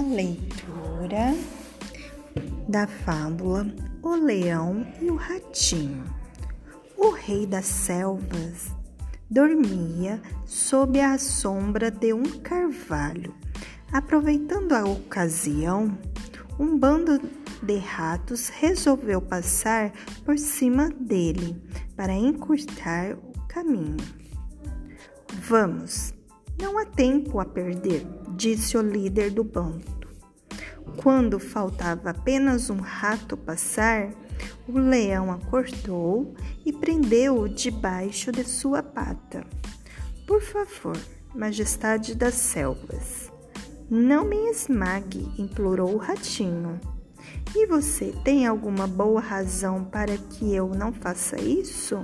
Leitura da fábula O Leão e o Ratinho. O rei das selvas dormia sob a sombra de um carvalho. Aproveitando a ocasião, um bando de ratos resolveu passar por cima dele para encurtar o caminho. Vamos, não há tempo a perder, disse o líder do bando. Quando faltava apenas um rato passar, o leão acordou e prendeu-o debaixo de sua pata. Por favor, majestade das selvas, não me esmague, implorou o ratinho. E você tem alguma boa razão para que eu não faça isso?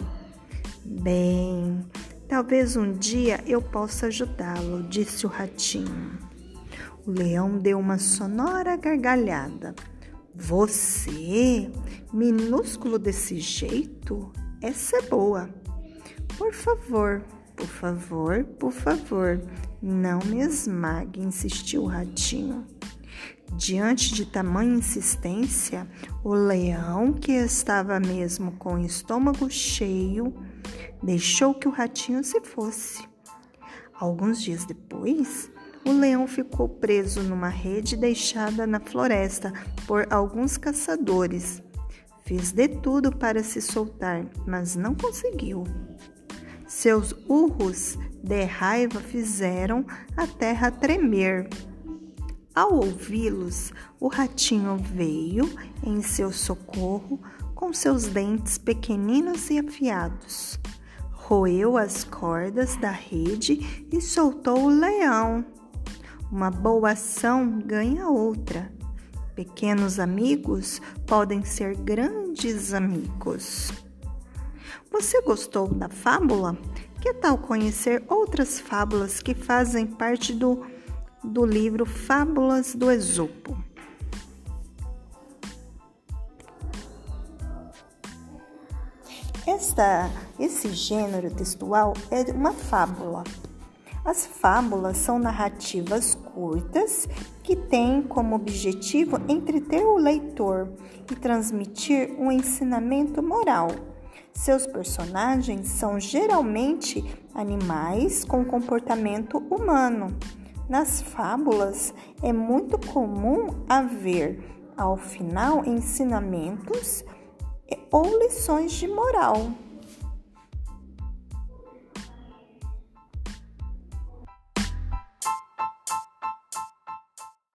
Bem, Talvez um dia eu possa ajudá-lo, disse o ratinho. O leão deu uma sonora gargalhada. Você, minúsculo desse jeito? Essa é boa. Por favor, por favor, por favor, não me esmague, insistiu o ratinho. Diante de tamanha insistência, o leão, que estava mesmo com o estômago cheio, deixou que o ratinho se fosse. Alguns dias depois, o leão ficou preso numa rede deixada na floresta por alguns caçadores. Fez de tudo para se soltar, mas não conseguiu. Seus urros de raiva fizeram a terra tremer. Ao ouvi-los, o ratinho veio em seu socorro com seus dentes pequeninos e afiados roeu as cordas da rede e soltou o leão. Uma boa ação ganha outra. Pequenos amigos podem ser grandes amigos. Você gostou da fábula? Que tal conhecer outras fábulas que fazem parte do, do livro Fábulas do Esopo? Esta, esse gênero textual é uma fábula. As fábulas são narrativas curtas que têm como objetivo entreter o leitor e transmitir um ensinamento moral. Seus personagens são geralmente animais com comportamento humano. Nas fábulas é muito comum haver, ao final, ensinamentos ou lições de moral.